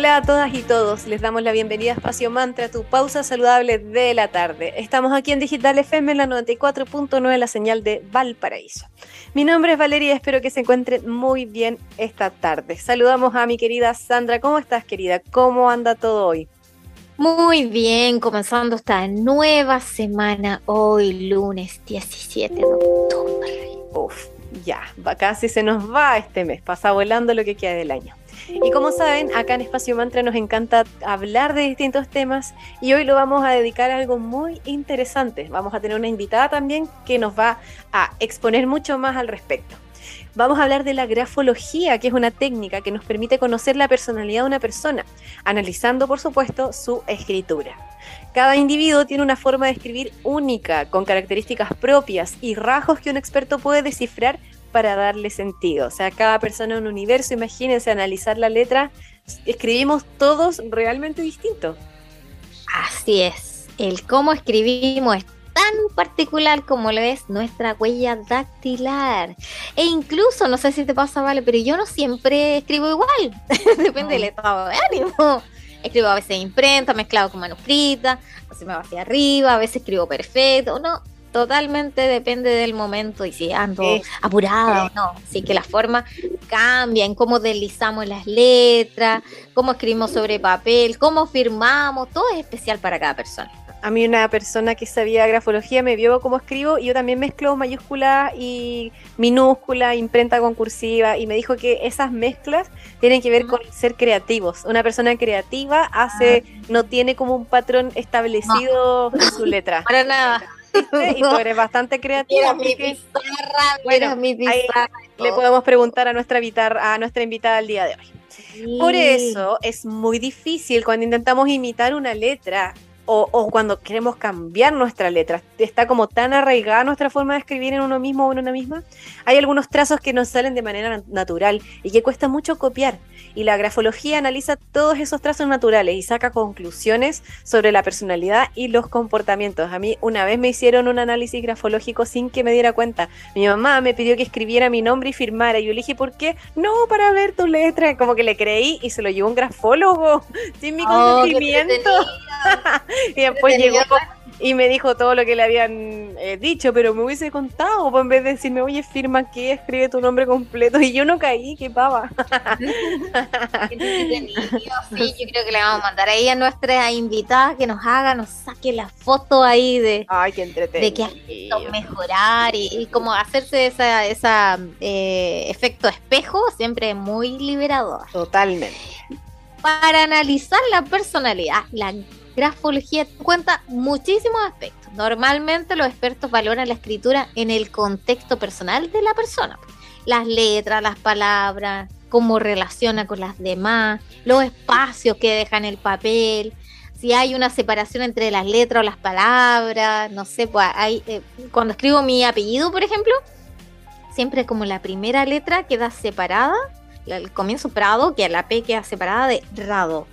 Hola a todas y todos, les damos la bienvenida a Espacio Mantra, tu pausa saludable de la tarde. Estamos aquí en Digital FM en la 94.9, la señal de Valparaíso. Mi nombre es Valeria y espero que se encuentren muy bien esta tarde. Saludamos a mi querida Sandra. ¿Cómo estás, querida? ¿Cómo anda todo hoy? Muy bien, comenzando esta nueva semana, hoy lunes 17 de octubre. Uf, ya, casi se nos va este mes, pasa volando lo que queda del año. Y como saben, acá en Espacio Mantra nos encanta hablar de distintos temas y hoy lo vamos a dedicar a algo muy interesante. Vamos a tener una invitada también que nos va a exponer mucho más al respecto. Vamos a hablar de la grafología, que es una técnica que nos permite conocer la personalidad de una persona, analizando por supuesto su escritura. Cada individuo tiene una forma de escribir única, con características propias y rasgos que un experto puede descifrar para darle sentido. O sea, cada persona en un universo, imagínense analizar la letra, escribimos todos realmente distintos. Así es, el cómo escribimos es tan particular como lo es nuestra huella dactilar. E incluso, no sé si te pasa, Vale, pero yo no siempre escribo igual, depende del estado de ánimo. Escribo a veces imprenta, mezclado con manuscrita, a veces me va hacia arriba, a veces escribo perfecto, no, totalmente depende del momento y si ando apurada o no. Así que la forma cambia en cómo deslizamos las letras, cómo escribimos sobre papel, cómo firmamos, todo es especial para cada persona. A mí una persona que sabía grafología me vio cómo escribo y yo también mezclo mayúscula y minúscula, imprenta concursiva y me dijo que esas mezclas tienen que ver con ser creativos. Una persona creativa hace, ah. no tiene como un patrón establecido en su letra. Para nada y tú eres bastante creativa. mi pizarra, bueno, mi pizarra. Le podemos preguntar a nuestra, a nuestra invitada el día de hoy. Por eso es muy difícil cuando intentamos imitar una letra o, cuando queremos cambiar nuestra letra, está como tan arraigada nuestra forma de escribir en uno mismo o en una misma, hay algunos trazos que nos salen de manera natural y que cuesta mucho copiar. Y la grafología analiza todos esos trazos naturales y saca conclusiones sobre la personalidad y los comportamientos. A mí una vez me hicieron un análisis grafológico sin que me diera cuenta. Mi mamá me pidió que escribiera mi nombre y firmara. Y yo le dije, ¿por qué? No, para ver tu letra. Como que le creí y se lo llevó un grafólogo sin mi oh, consentimiento. y después llegó y me dijo todo lo que le habían eh, dicho, pero me hubiese contado, pues, en vez de decirme, oye, firma aquí, escribe tu nombre completo, y yo no caí, qué pava. sí, yo creo que le vamos a mandar ahí a nuestra invitada que nos haga, nos saque la foto ahí de, Ay, qué de que ha mejorar y, como hacerse esa, esa eh, efecto espejo, siempre muy liberador. Totalmente. Para analizar la personalidad, la grafología cuenta muchísimos aspectos. Normalmente los expertos valoran la escritura en el contexto personal de la persona. Las letras, las palabras, cómo relaciona con las demás, los espacios que deja en el papel, si hay una separación entre las letras o las palabras, no sé, pues hay, eh, cuando escribo mi apellido, por ejemplo, siempre como la primera letra queda separada, el comienzo Prado, que la P queda separada de Rado.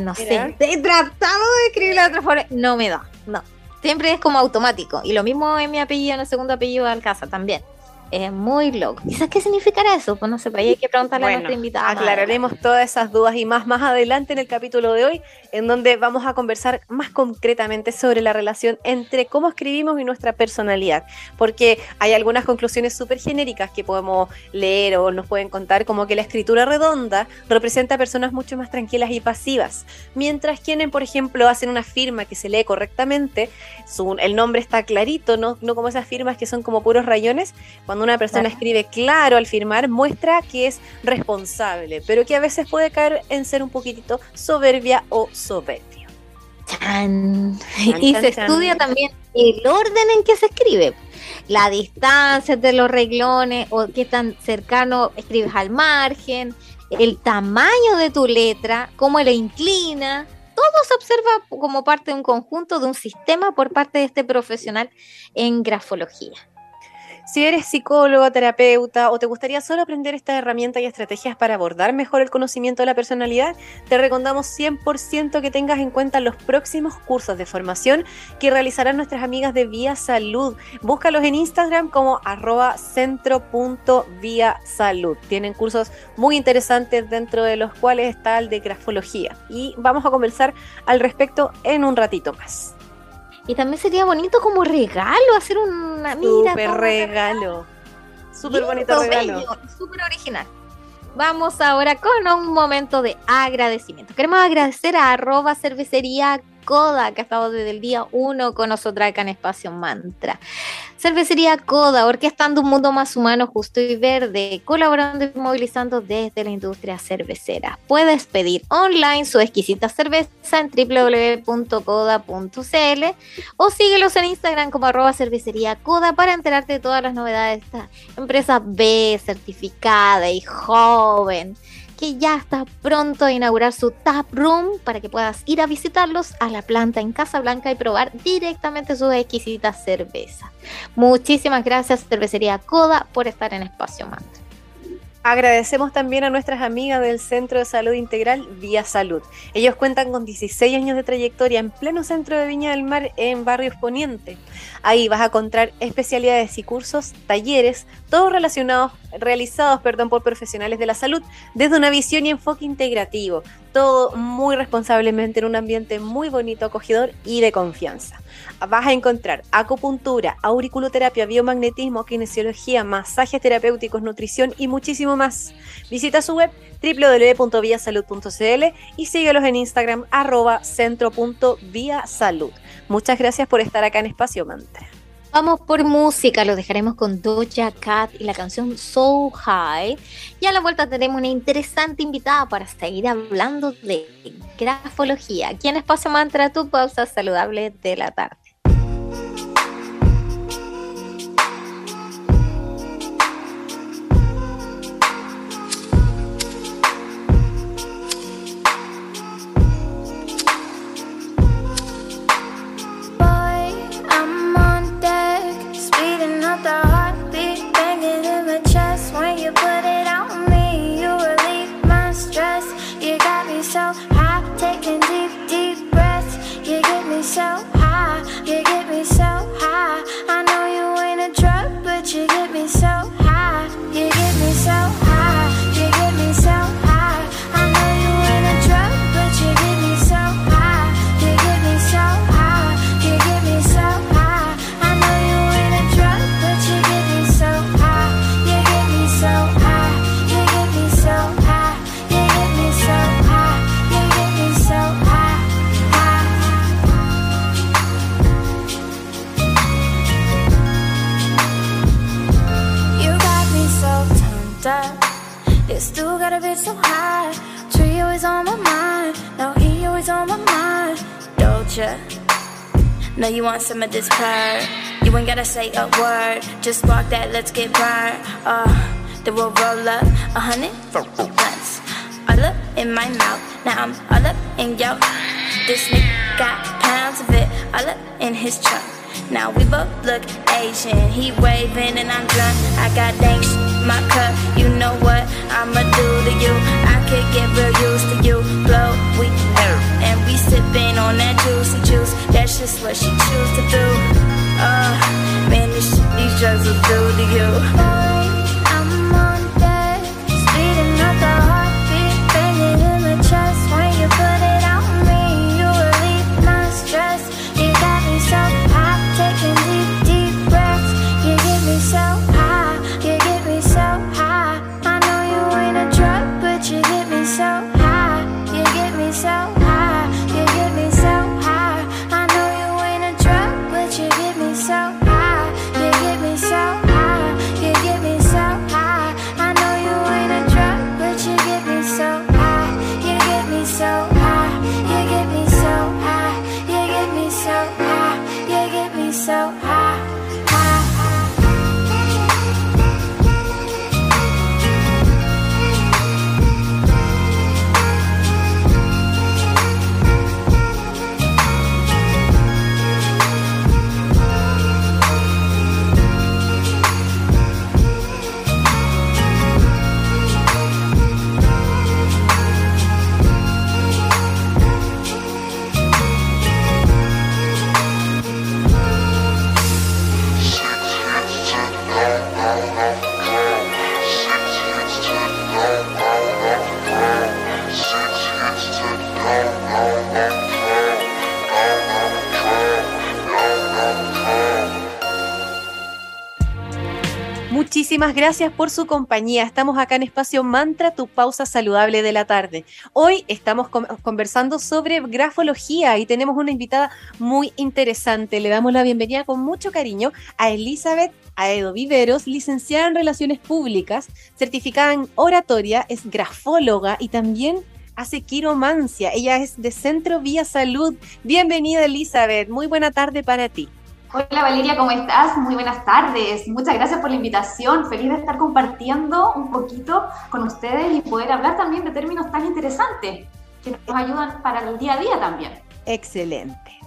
No sé, he tratado de escribir la otra forma, no me da, no. Siempre es como automático. Y lo mismo en mi apellido, en el segundo apellido de Alcázar también. Es muy loco. Quizás qué significará eso, pues no sé, hay que preguntarle a nuestra invitada. Aclararemos todas esas dudas y más más adelante en el capítulo de hoy, en donde vamos a conversar más concretamente sobre la relación entre cómo escribimos y nuestra personalidad. Porque hay algunas conclusiones súper genéricas que podemos leer o nos pueden contar, como que la escritura redonda representa personas mucho más tranquilas y pasivas, mientras quienes, por ejemplo, hacen una firma que se lee correctamente, el nombre está clarito, no, no como esas firmas que son como puros rayones, cuando una persona escribe claro al firmar, muestra que es responsable, pero que a veces puede caer en ser un poquitito soberbia o soberbio. y se estudia también el orden en que se escribe, la distancia de los reglones o qué tan cercano escribes al margen, el tamaño de tu letra, cómo la inclina, todo se observa como parte de un conjunto, de un sistema por parte de este profesional en grafología. Si eres psicólogo, terapeuta o te gustaría solo aprender estas herramientas y estrategias para abordar mejor el conocimiento de la personalidad, te recomendamos 100% que tengas en cuenta los próximos cursos de formación que realizarán nuestras amigas de Vía Salud. Búscalos en Instagram como arroba salud. Tienen cursos muy interesantes dentro de los cuales está el de grafología. Y vamos a conversar al respecto en un ratito más. Y también sería bonito como regalo hacer una mira. Súper regalo. Súper bonito regalo. Súper original. Vamos ahora con un momento de agradecimiento. Queremos agradecer a arroba cervecería Coda, que ha estado desde el día 1 con nosotros acá en Espacio Mantra. Cervecería Coda, orquestando un mundo más humano, justo y verde, colaborando y movilizando desde la industria cervecera. Puedes pedir online su exquisita cerveza en www.coda.cl o síguelos en Instagram como arroba cervecería Coda para enterarte de todas las novedades de esta empresa B, certificada y joven ya está pronto a inaugurar su tap room para que puedas ir a visitarlos a la planta en Casablanca y probar directamente sus exquisitas cervezas. Muchísimas gracias Cervecería Coda por estar en Espacio Mantra. Agradecemos también a nuestras amigas del Centro de Salud Integral Vía Salud. Ellos cuentan con 16 años de trayectoria en pleno centro de Viña del Mar en Barrios Poniente. Ahí vas a encontrar especialidades y cursos, talleres, todos relacionados, realizados perdón, por profesionales de la salud desde una visión y enfoque integrativo. Todo muy responsablemente en un ambiente muy bonito, acogedor y de confianza. Vas a encontrar acupuntura, auriculoterapia, biomagnetismo, kinesiología, masajes terapéuticos, nutrición y muchísimo más. Visita su web www.viasalud.cl y síguelos en Instagram arroba centro.viasalud. Muchas gracias por estar acá en Espacio Mantra. Vamos por música, lo dejaremos con Doja Cat y la canción So High. Y a la vuelta tenemos una interesante invitada para seguir hablando de grafología. Aquí en Espacio Mantra, tu pausa saludable de la tarde. Know you is on my mind now he always on my mind don't ya Now you want some of this purr. You ain't gotta say a word. Just spark that, let's get burned. Uh, then we'll roll up a hundred blunts. All up in my mouth. Now I'm all up in yo. This nigga got pounds of it. All up in his trunk. Now we both look Asian. He waving and I'm drunk. I got dang shit my cup. You know what I'ma do to you? I could get real used to you. Blow, we and we sipping on that juicy juice. That's just what she choose to do. Uh, man, shit, these drugs will do to you. Gracias por su compañía. Estamos acá en Espacio Mantra, tu pausa saludable de la tarde. Hoy estamos conversando sobre grafología y tenemos una invitada muy interesante. Le damos la bienvenida con mucho cariño a Elizabeth Aedo Viveros, licenciada en Relaciones Públicas, certificada en oratoria, es grafóloga y también hace quiromancia. Ella es de Centro Vía Salud. Bienvenida Elizabeth, muy buena tarde para ti. Hola Valeria, ¿cómo estás? Muy buenas tardes. Muchas gracias por la invitación. Feliz de estar compartiendo un poquito con ustedes y poder hablar también de términos tan interesantes que nos ayudan para el día a día también. Excelente.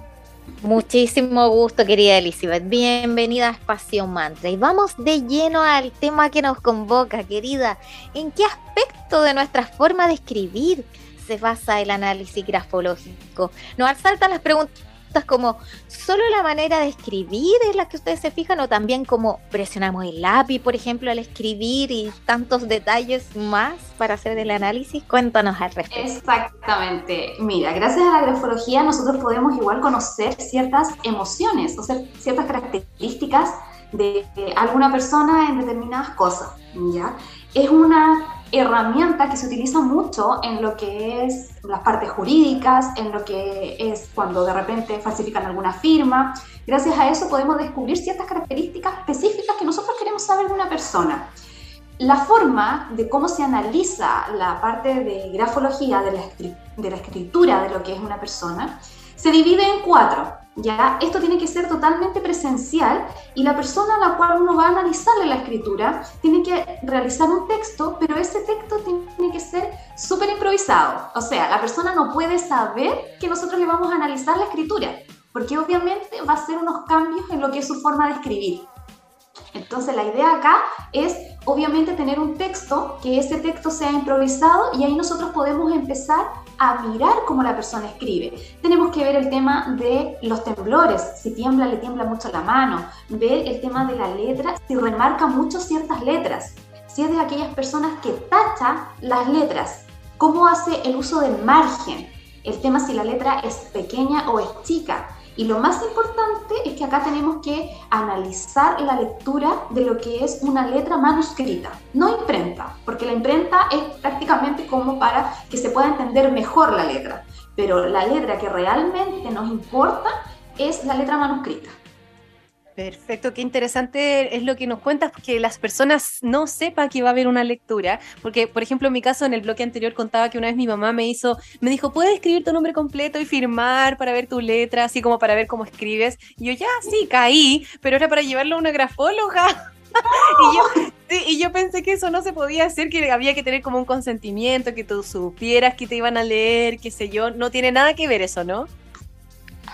Muchísimo gusto, querida Elizabeth. Bienvenida a Espacio Mantra. Y vamos de lleno al tema que nos convoca, querida. ¿En qué aspecto de nuestra forma de escribir se basa el análisis grafológico? Nos asaltan las preguntas como solo la manera de escribir es la que ustedes se fijan o también como presionamos el lápiz, por ejemplo, al escribir y tantos detalles más para hacer el análisis. Cuéntanos al respecto. Exactamente. Mira, gracias a la grafología nosotros podemos igual conocer ciertas emociones o sea, ciertas características de alguna persona en determinadas cosas, ¿ya? Es una herramienta que se utiliza mucho en lo que es las partes jurídicas, en lo que es cuando de repente falsifican alguna firma. Gracias a eso podemos descubrir ciertas características específicas que nosotros queremos saber de una persona. La forma de cómo se analiza la parte de grafología de la, de la escritura de lo que es una persona se divide en cuatro. ¿Ya? Esto tiene que ser totalmente presencial y la persona a la cual uno va a analizarle la escritura tiene que realizar un texto, pero ese texto tiene que ser súper improvisado. O sea, la persona no puede saber que nosotros le vamos a analizar la escritura, porque obviamente va a hacer unos cambios en lo que es su forma de escribir. Entonces la idea acá es obviamente tener un texto, que ese texto sea improvisado y ahí nosotros podemos empezar a mirar cómo la persona escribe. Tenemos que ver el tema de los temblores, si tiembla, le tiembla mucho la mano, ver el tema de la letra, si remarca mucho ciertas letras, si es de aquellas personas que tacha las letras, cómo hace el uso del margen, el tema si la letra es pequeña o es chica, y lo más importante es que acá tenemos que analizar la lectura de lo que es una letra manuscrita, no imprenta, porque la imprenta es prácticamente como para que se pueda entender mejor la letra, pero la letra que realmente nos importa es la letra manuscrita. Perfecto, qué interesante es lo que nos cuentas, que las personas no sepan que va a haber una lectura, porque por ejemplo en mi caso en el bloque anterior contaba que una vez mi mamá me hizo, me dijo, ¿puedes escribir tu nombre completo y firmar para ver tu letra, así como para ver cómo escribes? Y yo ya, sí, caí, pero era para llevarlo a una grafóloga. y, yo, pensé que eso no se podía hacer, que había que tener como un consentimiento, que tú supieras que te iban a leer, qué sé yo, no tiene nada que ver eso, ¿no?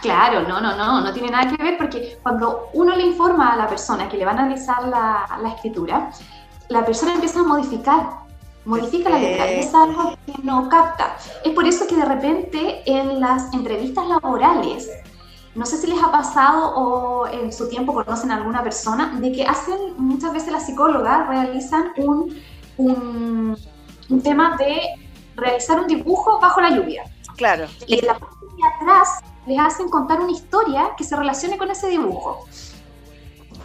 Claro, no, no, no, no tiene nada que ver porque cuando uno le informa a la persona que le va a analizar la, escritura, la persona empieza a modificar, modifica la letra, es algo que no capta. Es por eso que de repente en las entrevistas laborales, no sé si les ha pasado o en su tiempo conocen a alguna persona, de que hacen, muchas veces las psicólogas realizan un, un, un tema de realizar un dibujo bajo la lluvia. Claro. Y en la parte de atrás les hacen contar una historia que se relacione con ese dibujo.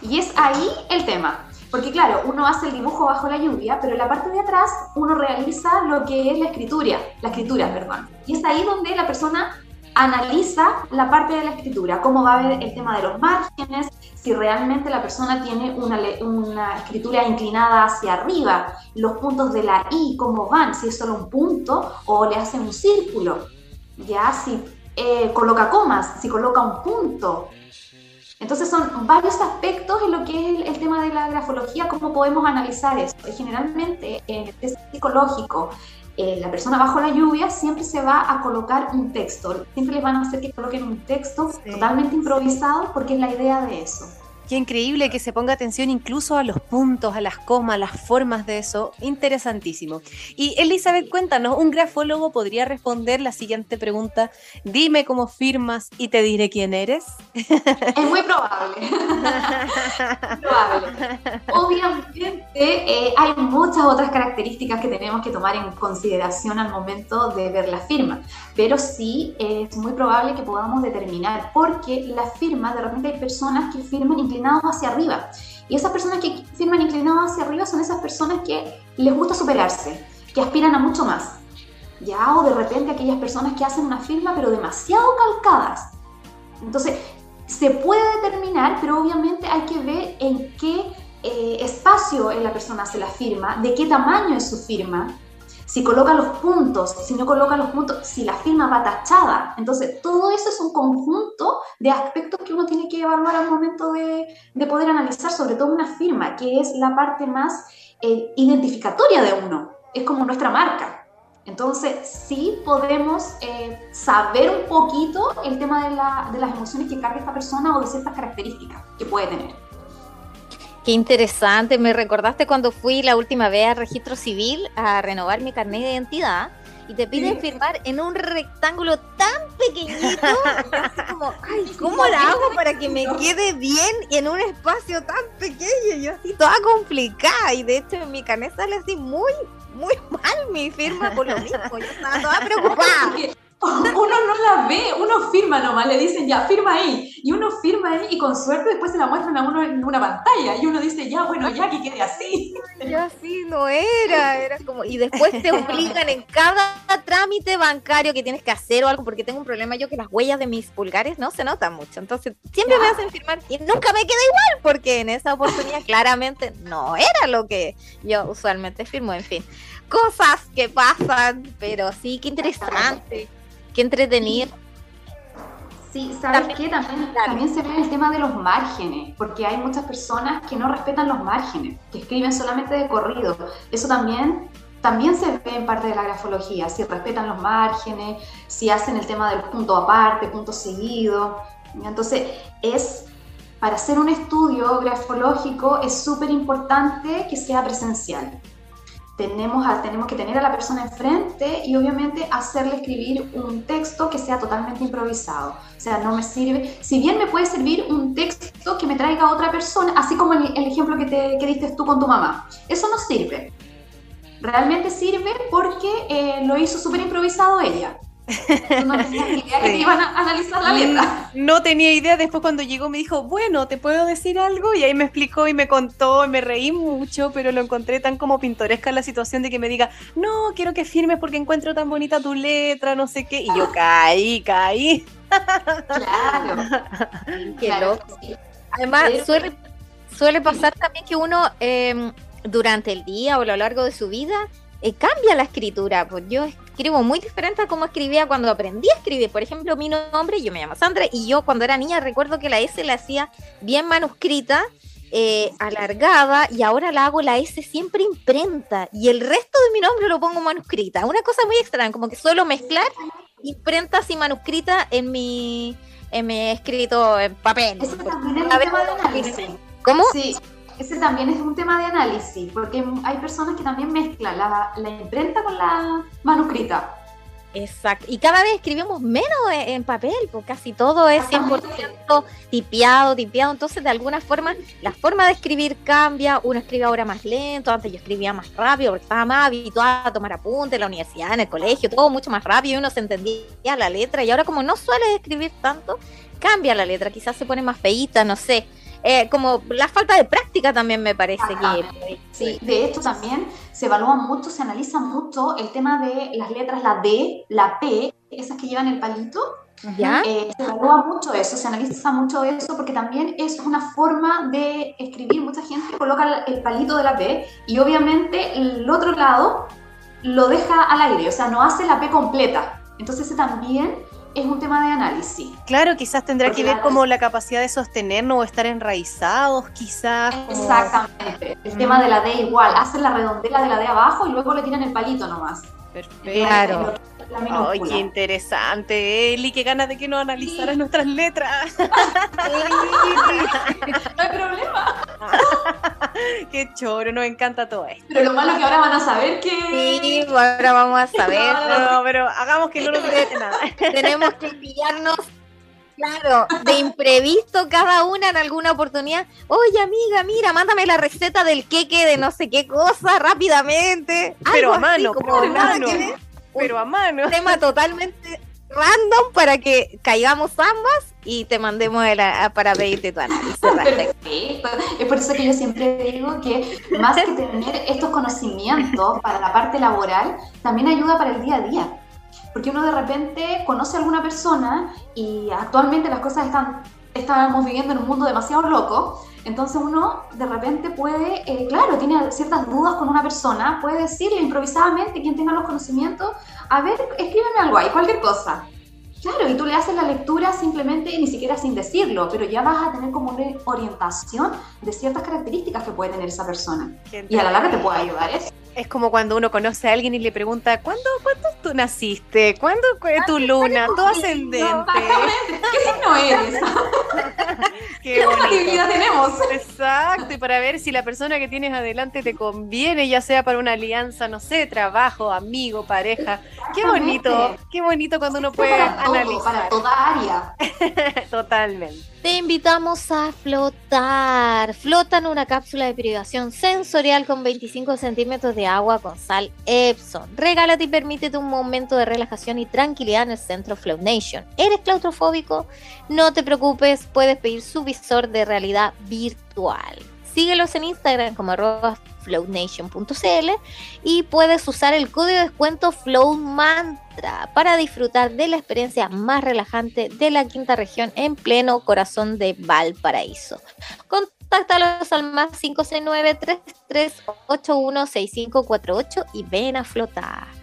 Y es ahí el tema. Porque claro, uno hace el dibujo bajo la lluvia, pero en la parte de atrás uno realiza lo que es la escritura, la escritura, perdón. Y es ahí donde la persona analiza la parte de la escritura, cómo va a ver el tema de los márgenes, si realmente la persona tiene una, una escritura inclinada hacia arriba, los puntos de la I, cómo van, si es solo un punto o le hacen un círculo, ya si eh, coloca comas, si coloca un punto. Entonces son varios aspectos en lo que es el, tema de la grafología, cómo podemos analizar eso. Generalmente en el test psicológico, eh, la persona bajo la lluvia siempre se va a colocar un texto. Siempre les van a hacer que coloquen un texto totalmente improvisado porque es la idea de eso. Qué increíble que se ponga atención incluso a los puntos, a las comas, las formas de eso. Interesantísimo. Y Elizabeth, cuéntanos, un grafólogo podría responder la siguiente pregunta. Dime cómo firmas y te diré quién eres. Es muy probable. probable. Obviamente eh, hay muchas otras características que tenemos que tomar en consideración al momento de ver la firma, pero sí es muy probable que podamos determinar porque la firma, de repente hay personas que firman incluso hacia arriba. Y esas personas que firman inclinadas hacia arriba son esas personas que les gusta superarse, que aspiran a mucho más. Ya, o de repente aquellas personas que hacen una firma pero demasiado calcadas. Entonces, se puede determinar, pero obviamente hay que ver en qué eh, espacio en la persona hace la firma, de qué tamaño es su firma, si coloca los puntos, si no coloca los puntos, si la firma va tachada. Entonces, todo eso es un conjunto de aspectos que uno tiene que evaluar al momento de, de poder analizar, sobre todo una firma, que es la parte más eh, identificatoria de uno, es como nuestra marca. Entonces, sí podemos eh, saber un poquito el tema de, la, de las emociones que carga esta persona o de ciertas características que puede tener. Qué interesante, me recordaste cuando fui la última vez al registro civil a renovar mi carnet de identidad y te piden firmar en un rectángulo tan pequeñito, como, ay, ¿cómo la hago para que me quede bien y en un espacio tan pequeño? Yo así toda complicada y de hecho en mi carnet sale así muy muy mal mi firma por lo mismo. Yo estaba toda preocupada. Uno no la ve, uno firma nomás, le dicen ya, firma ahí. Y uno firma ahí y con suerte después se la muestran a uno en una pantalla. Y uno dice, ya, bueno, ya que quede así. Ya así no era, era como. Y después te obligan en cada trámite bancario que tienes que hacer o algo, porque tengo un problema yo que las huellas de mis pulgares no se notan mucho. Entonces siempre me hacen firmar y nunca me queda igual, porque en esa oportunidad claramente no era lo que yo usualmente firmo. En fin, cosas que pasan, pero sí, qué interesante. Qué entretenido. Sí, ¿sabes qué? También, también se ve el tema de los márgenes, porque hay muchas personas que no respetan los márgenes, que escriben solamente de corrido. Eso también, también se ve en parte de la grafología, si respetan los márgenes, si hacen el tema del punto aparte, punto seguido. Entonces, es para hacer un estudio grafológico es súper importante que sea presencial tenemos, tenemos que tener a la persona enfrente y obviamente hacerle escribir un texto que sea totalmente improvisado. O sea, no me sirve, si bien me puede servir un texto que me traiga otra persona, así como el, ejemplo que, te, que diste tú con tu mamá, eso no sirve. Realmente sirve porque eh, lo hizo súper improvisado ella no tenía idea que iban a analizar la letra. No tenía idea. Después cuando llegó me dijo, bueno, ¿te puedo decir algo? Y ahí me explicó y me contó y me reí mucho, pero lo encontré tan como pintoresca la situación de que me diga, no, quiero que firmes porque encuentro tan bonita tu letra, no sé qué. Y yo caí, caí. Claro. Qué loco. Además, suele, suele pasar también que uno em, durante el día o a lo largo de su vida eh, cambia la escritura. Pues yo escribo muy diferente a como escribía cuando aprendí a escribir. Por ejemplo, mi nombre, yo me llamo Sandra, y yo cuando era niña recuerdo que la S la hacía bien manuscrita, eh, alargada, y ahora la hago la S siempre imprenta, y el resto de mi nombre lo pongo manuscrita. Una cosa muy extraña, como que suelo mezclar imprentas y manuscrita en mi, en mi escrito en papel. ¿Cómo? Sí ese también es un tema de análisis, porque hay personas que también mezclan la, imprenta con la manuscrita. Exacto. Y cada vez escribimos menos en papel, porque casi todo es 100% tipeado, tipeado. Entonces, de alguna forma, la forma de escribir cambia. Uno escribe ahora más lento. Antes yo escribía más rápido porque estaba más habituado a tomar apuntes en la universidad, en el colegio, todo mucho más rápido y uno se entendía la letra. Y ahora, como no suele escribir tanto, cambia la letra. Quizás se pone más feíta, no sé. Eh, como la falta de práctica también me parece que... Sí, de hecho también se evalúa mucho, se analiza mucho el tema de las letras, la D, la P, esas que llevan el palito. ¿Ya? Eh, se evalúa mucho eso, se analiza mucho eso porque también es una forma de escribir. Mucha gente coloca el palito de la P y obviamente el otro lado lo deja al aire, o sea, no hace la P completa. Entonces ese también es un tema de análisis. Claro, quizás tendrá que ver como la capacidad de sostenernos o estar enraizados, quizás. Exactamente. El tema de la D igual, hacen la redondela de la D abajo y luego le tiran el palito nomás. Perfecto. Claro. Ay, qué interesante, Eli, qué ganas de que nos analizaras nuestras letras. no hay problema. qué choro, nos encanta todo esto. Pero lo malo es que ahora van a saber que. Sí, ahora vamos a saber. No, pero hagamos que no nos quede nada. Tenemos que pillarnos Claro, de imprevisto cada una en alguna oportunidad. Oye, amiga, mira, mándame la receta del queque de no sé qué cosa rápidamente. Pero a mano, como a mano pero a mano. Un tema totalmente random para que caigamos ambas y te mandemos para pedirte tu análisis. Perfecto. Es por eso que yo siempre digo que más que tener estos conocimientos para la parte laboral, también ayuda para el día a día. Porque uno de repente conoce a alguna persona y actualmente las cosas están, estamos viviendo en un mundo demasiado loco entonces uno de repente puede, eh, claro, tiene ciertas dudas con una persona, puede decirle improvisadamente, quien tenga los conocimientos, a ver, escríbeme algo ahí, cualquier cosa. Claro, y tú le haces la lectura simplemente, ni siquiera sin decirlo, pero ya vas a tener como una orientación de ciertas características que puede tener esa persona. Y a la larga te puede ayudar eso. Es como cuando uno conoce a alguien y le pregunta, ¿cuándo, ¿cuándo tú naciste? ¿Cuándo fue tu luna? ¿Tu ascendente? ¿Qué signo eres? ¿Qué, ¿Qué tenemos? Exacto, y para ver si la persona que tienes adelante te conviene, ya sea para una alianza, no sé, trabajo, amigo, pareja. Qué bonito, qué bonito cuando uno puede analizar. para toda área. Totalmente. Te invitamos a flotar. Flota en una cápsula de privación sensorial con 25 centímetros de agua con sal Epson. Regálate y permítete un momento de relajación y tranquilidad en el centro Float Nation. ¿Eres claustrofóbico? No te preocupes, puedes pedir su visor de realidad virtual. Síguelos en Instagram como arroba flownation.cl y puedes usar el código de descuento FlowMantra para disfrutar de la experiencia más relajante de la quinta región en pleno corazón de Valparaíso. Contáctalos al más 569-3381-6548 y ven a flotar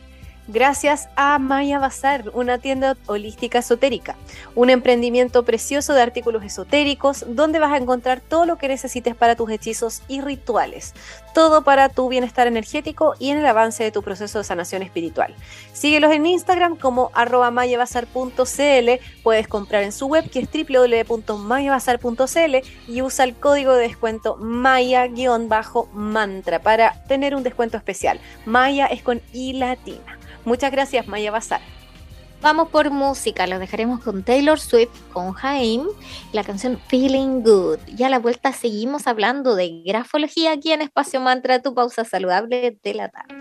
gracias a Maya Bazar, una tienda holística esotérica, un emprendimiento precioso de artículos esotéricos donde vas a encontrar todo lo que necesites para tus hechizos y rituales, todo para tu bienestar energético y en el avance de tu proceso de sanación espiritual. Síguelos en Instagram como arroba mayabazar.cl, puedes comprar en su web que es www.mayabazar.cl y usa el código de descuento maya-mantra para tener un descuento especial. Maya es con I latina. Muchas gracias, Maya Bazar. Vamos por música, los dejaremos con Taylor Swift, con Jaime, la canción Feeling Good. Y a la vuelta seguimos hablando de grafología aquí en Espacio Mantra, tu pausa saludable de la tarde.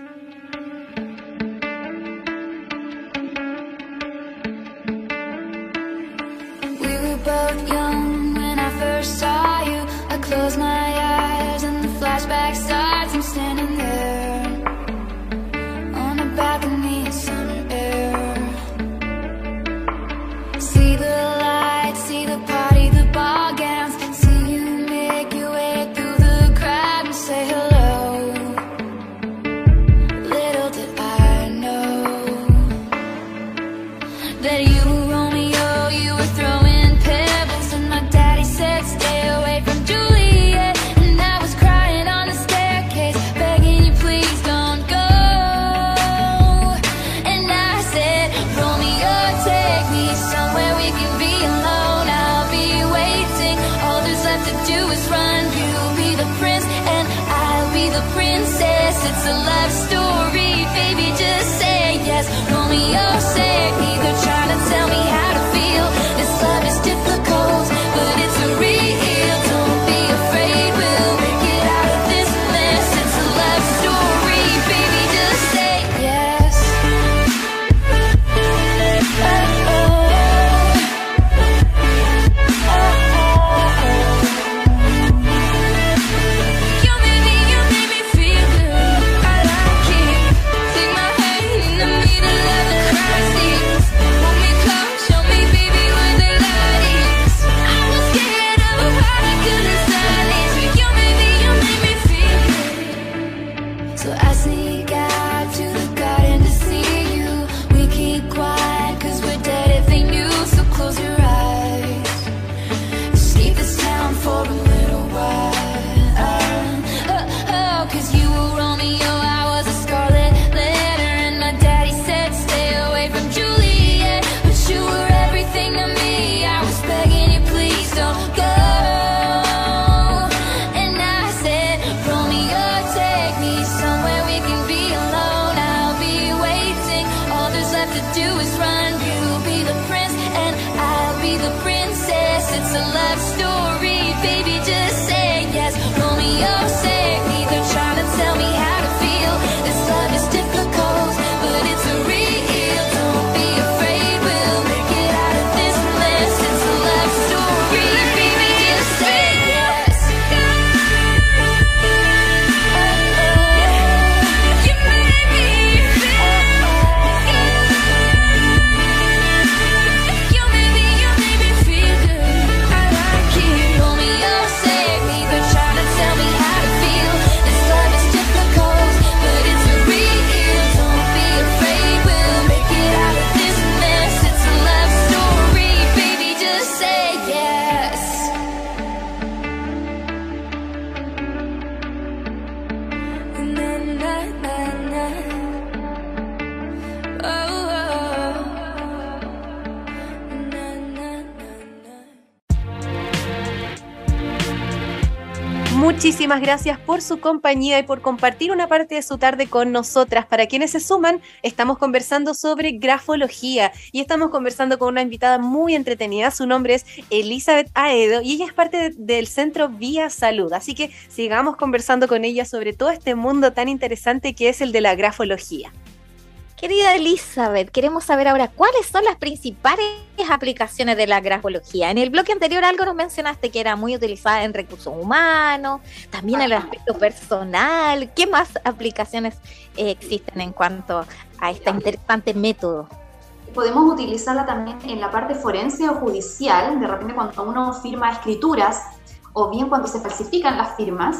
We Muchísimas gracias por su compañía y por compartir una parte de su tarde con nosotras. Para quienes se suman, estamos conversando sobre grafología y estamos conversando con una invitada muy entretenida. Su nombre es Elizabeth Aedo y ella es parte del centro Vía Salud. Así que sigamos conversando con ella sobre todo este mundo tan interesante que es el de la grafología. Querida Elizabeth, queremos saber ahora cuáles son las principales aplicaciones de la grafología. En el bloque anterior algo nos mencionaste que era muy utilizada en recursos humanos, también en el aspecto personal. ¿Qué más aplicaciones eh, existen en cuanto a este interesante método? Podemos utilizarla también en la parte forense o judicial, de repente cuando uno firma escrituras o bien cuando se falsifican las firmas,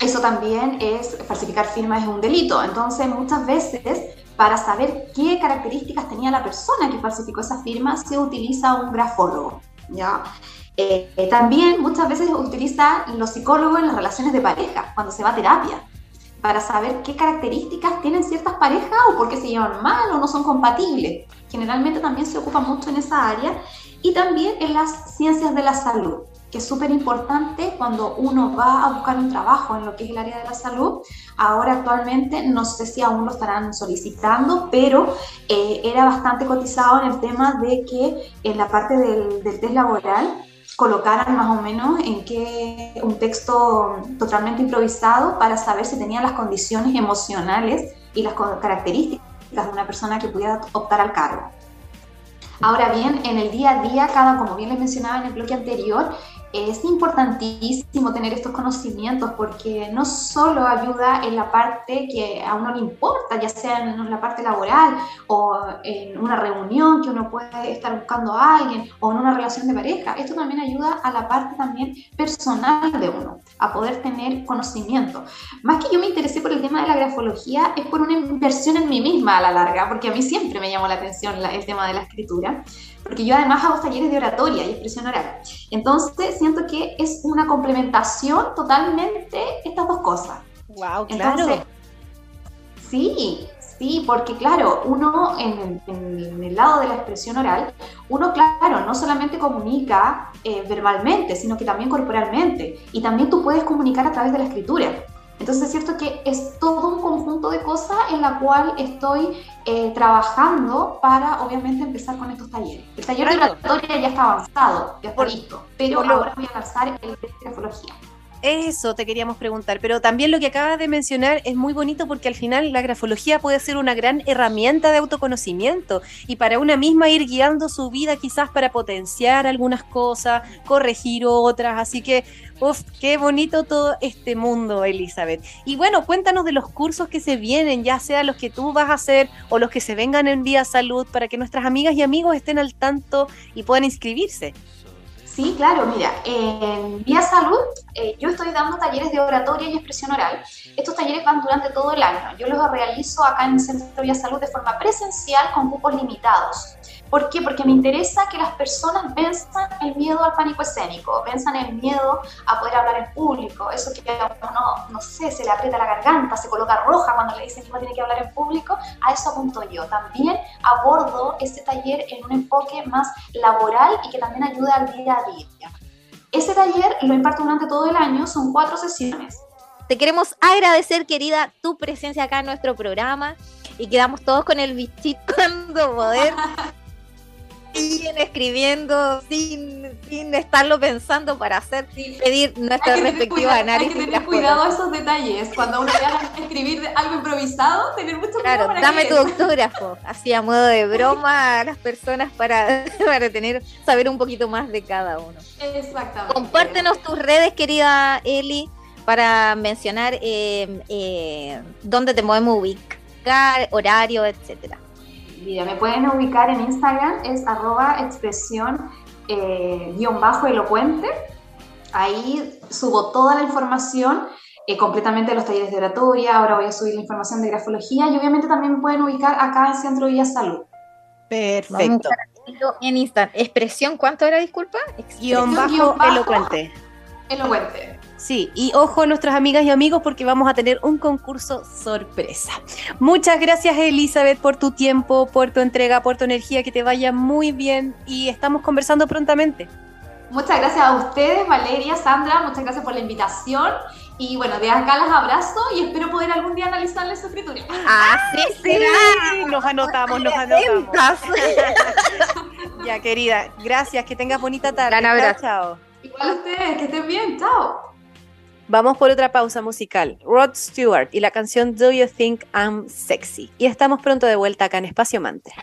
eso también es, falsificar firmas es un delito. Entonces, muchas veces para saber qué características tenía la persona que falsificó esa firma, se utiliza un grafólogo. ¿ya? Eh, también muchas veces utiliza los psicólogos en las relaciones de pareja, cuando se va a terapia, para saber qué características tienen ciertas parejas o por qué se llevan mal o no son compatibles. Generalmente también se ocupa mucho en esa área y también en las ciencias de la salud que es súper importante cuando uno va a buscar un trabajo en lo que es el área de la salud. Ahora actualmente no sé si aún lo estarán solicitando, pero eh, era bastante cotizado en el tema de que en la parte del, del test laboral colocaran más o menos en qué un texto totalmente improvisado para saber si tenía las condiciones emocionales y las características de una persona que pudiera optar al cargo. Ahora bien, en el día a día, cada, como bien les mencionaba en el bloque anterior, es importantísimo tener estos conocimientos porque no solo ayuda en la parte que a uno le importa, ya sea en la parte laboral o en una reunión que uno puede estar buscando a alguien o en una relación de pareja, esto también ayuda a la parte también personal de uno, a poder tener conocimiento. Más que yo me interesé por el tema de la grafología, es por una inversión en mí misma a la larga, porque a mí siempre me llamó la atención el tema de la escritura porque yo además hago talleres de oratoria y expresión oral. Entonces siento que es una complementación totalmente estas dos cosas. Wow, claro. sí, sí, porque claro, uno en, el lado de la expresión oral, uno claro, no solamente comunica eh, verbalmente, sino que también corporalmente. Y también tú puedes comunicar a través de la escritura. Entonces es cierto que es todo un conjunto de cosas en la cual estoy eh, trabajando para obviamente empezar con estos talleres. El taller de oratoria ya está avanzado, ya está listo, pero ahora voy a lanzar el de grafología. Eso te queríamos preguntar, pero también lo que acabas de mencionar es muy bonito porque al final la grafología puede ser una gran herramienta de autoconocimiento y para una misma ir guiando su vida quizás para potenciar algunas cosas, corregir otras, así que, uff, qué bonito todo este mundo, Elizabeth. Y bueno, cuéntanos de los cursos que se vienen, ya sea los que tú vas a hacer o los que se vengan en Vía Salud, para que nuestras amigas y amigos estén al tanto y puedan inscribirse. Sí, claro, mira, en Vía Salud eh, yo estoy dando talleres de oratoria y expresión oral. Estos talleres van durante todo el año. Yo los realizo acá en el Centro Vía Salud de forma presencial con cupos limitados. ¿Por qué? Porque me interesa que las personas venzan el miedo al pánico escénico, venzan el miedo a poder hablar en público, eso que a uno, no sé, se le aprieta la garganta, se coloca roja cuando le dicen que uno tiene que hablar en público, a eso apunto yo. También abordo este taller en un enfoque más laboral y que también ayuda al día a día. Ese taller lo imparto durante todo el año, son cuatro sesiones. Te queremos agradecer, querida, tu presencia acá en nuestro programa y quedamos todos con el bichito cuando poder siguen escribiendo sin, sin estarlo pensando para hacer pedir nuestro respectivo análisis. Hay que tener cuidado a esos detalles. Cuando uno vaya a escribir algo improvisado, tener mucho cuidado. Claro, dame tu autógrafo, así a modo de broma a las personas para, para tener, saber un poquito más de cada uno. Exactamente. Compártenos tus redes, querida Eli, para mencionar eh, eh, dónde te podemos ubicar, horario, etcétera. Me pueden ubicar en Instagram, es arroba expresión eh, guion bajo elocuente. Ahí subo toda la información eh, completamente de los talleres de oratoria, ahora voy a subir la información de grafología y obviamente también me pueden ubicar acá en Centro Villa Salud. Perfecto. En Instagram, expresión, ¿cuánto era, disculpa? Guión bajo, bajo elocuente. Elocuente. Sí, y ojo nuestras amigas y amigos porque vamos a tener un concurso sorpresa. Muchas gracias Elizabeth por tu tiempo, por tu entrega, por tu energía, que te vaya muy bien y estamos conversando prontamente. Muchas gracias a ustedes, Valeria, Sandra, muchas gracias por la invitación. Y bueno, de acá las abrazo y espero poder algún día analizarles su escritura. Ah, sí, sí, nos anotamos, nos anotamos. ya, querida, gracias, que tengas bonita tarde. Gran abrazo. Chao. Igual a ustedes, que estén bien, chao. Vamos por otra pausa musical. Rod Stewart y la canción Do You Think I'm Sexy. Y estamos pronto de vuelta acá en Espacio Mantra.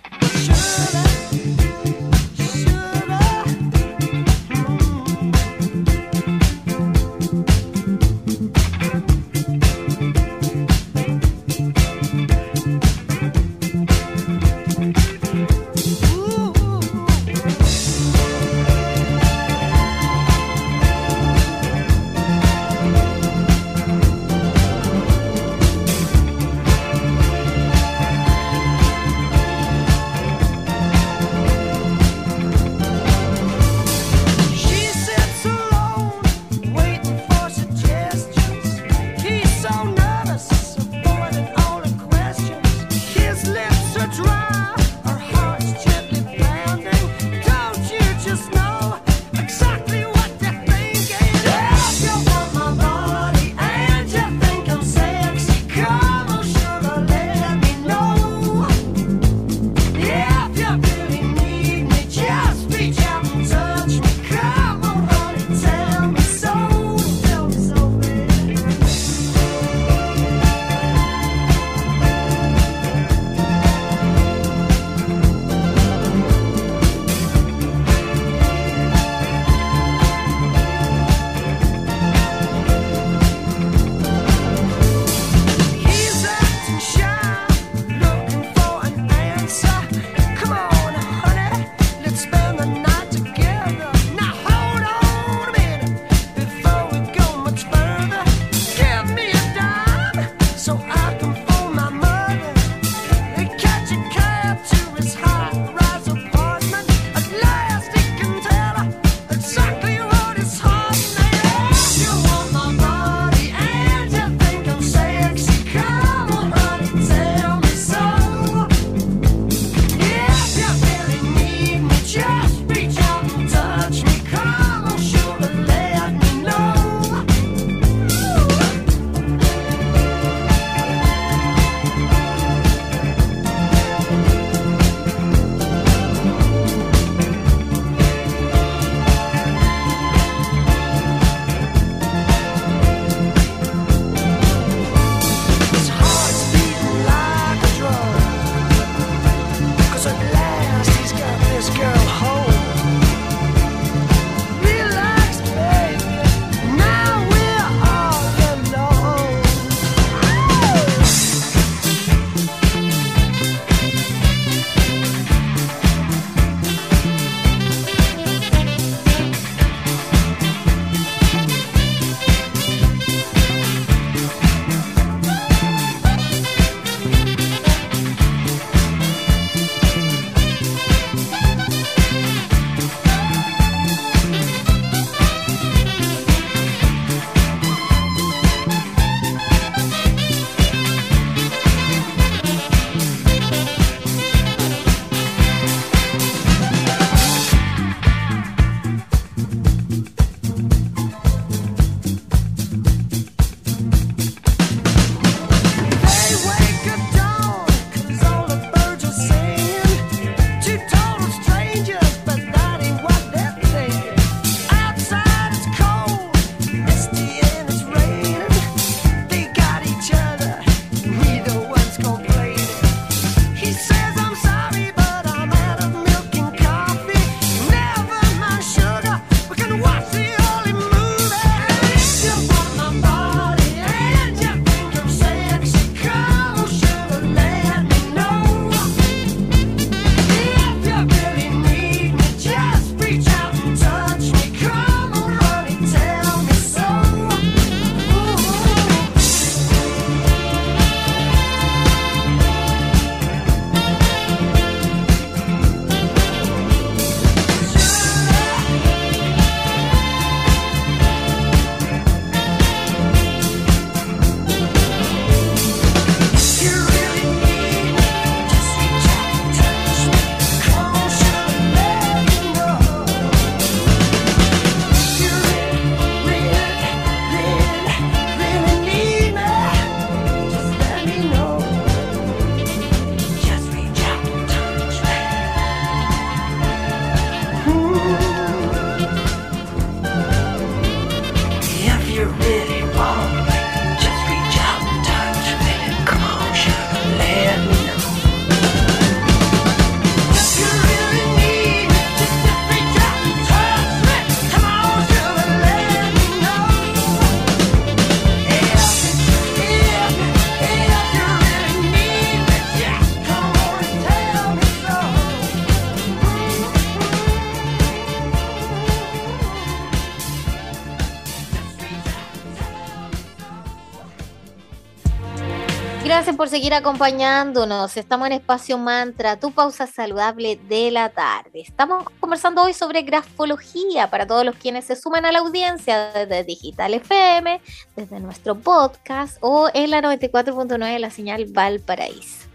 Seguir acompañándonos. Estamos en Espacio Mantra, tu pausa saludable de la tarde. Estamos conversando hoy sobre grafología para todos los quienes se suman a la audiencia desde Digital FM, desde nuestro podcast o en la 94.9 de la señal Valparaíso.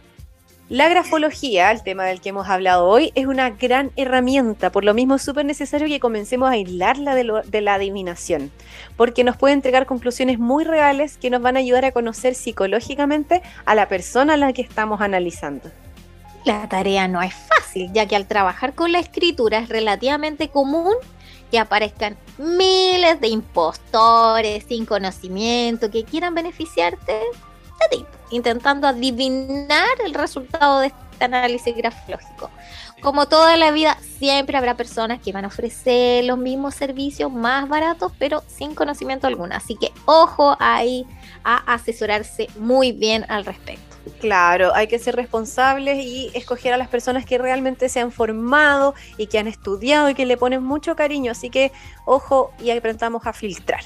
La grafología, el tema del que hemos hablado hoy, es una gran herramienta, por lo mismo es súper necesario que comencemos a aislarla de, la adivinación, porque nos puede entregar conclusiones muy reales que nos van a ayudar a conocer psicológicamente a la persona a la que estamos analizando. La tarea no es fácil, ya que al trabajar con la escritura es relativamente común que aparezcan miles de impostores sin conocimiento que quieran beneficiarte ti intentando adivinar el resultado de este análisis grafológico. Como toda la vida, siempre habrá personas que van a ofrecer los mismos servicios más baratos, pero sin conocimiento alguno. Así que ojo ahí a asesorarse muy bien al respecto. Claro, hay que ser responsables y escoger a las personas que realmente se han formado y que han estudiado y que le ponen mucho cariño. Así que ojo y aprendamos a filtrar.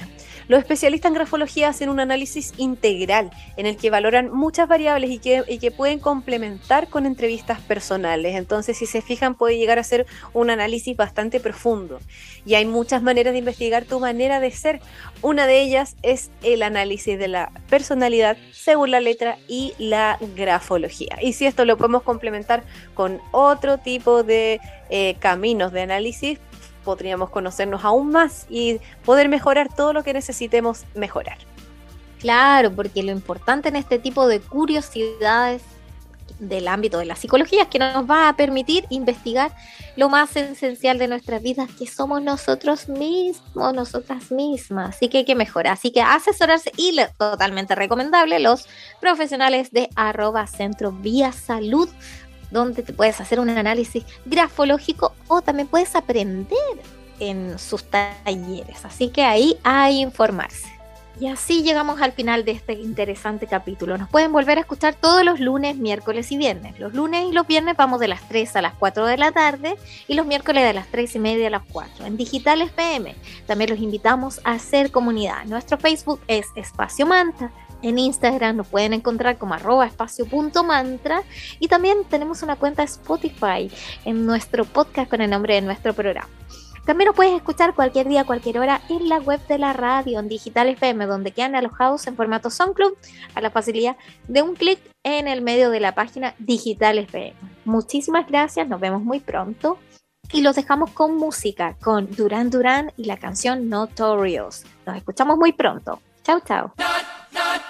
Los especialistas en grafología hacen un análisis integral en el que valoran muchas variables y que, pueden complementar con entrevistas personales. Entonces, si se fijan, puede llegar a ser un análisis bastante profundo. Y hay muchas maneras de investigar tu manera de ser. Una de ellas es el análisis de la personalidad según la letra y la grafología. Y si esto lo podemos complementar con otro tipo de eh, caminos de análisis, podríamos conocernos aún más y poder mejorar todo lo que necesitemos mejorar. Claro, porque lo importante en este tipo de curiosidades del ámbito de la psicología es que nos va a permitir investigar lo más esencial de nuestras vidas, que somos nosotros mismos, nosotras mismas. Así que hay que mejorar. Así que asesorarse y totalmente recomendable los profesionales de arroba centro vía salud donde te puedes hacer un análisis grafológico o también puedes aprender en sus talleres. Así que ahí hay informarse. Y así llegamos al final de este interesante capítulo. Nos pueden volver a escuchar todos los lunes, miércoles y viernes. Los lunes y los viernes vamos de las 3 a las 4 de la tarde y los miércoles de las 3 y media a las 4 en Digital FM. También los invitamos a hacer comunidad. Nuestro Facebook es Espacio Manta. En Instagram nos pueden encontrar como arroba espacio.mantra y también tenemos una cuenta Spotify en nuestro podcast con el nombre de nuestro programa. También nos puedes escuchar cualquier día, cualquier hora en la web de la radio, en Digital FM, donde quedan alojados en formato SoundCloud a la facilidad de un clic en el medio de la página Digital FM. Muchísimas gracias, nos vemos muy pronto. Y los dejamos con música, con Duran Duran y la canción Notorious. Nos escuchamos muy pronto. Chao, chao. Para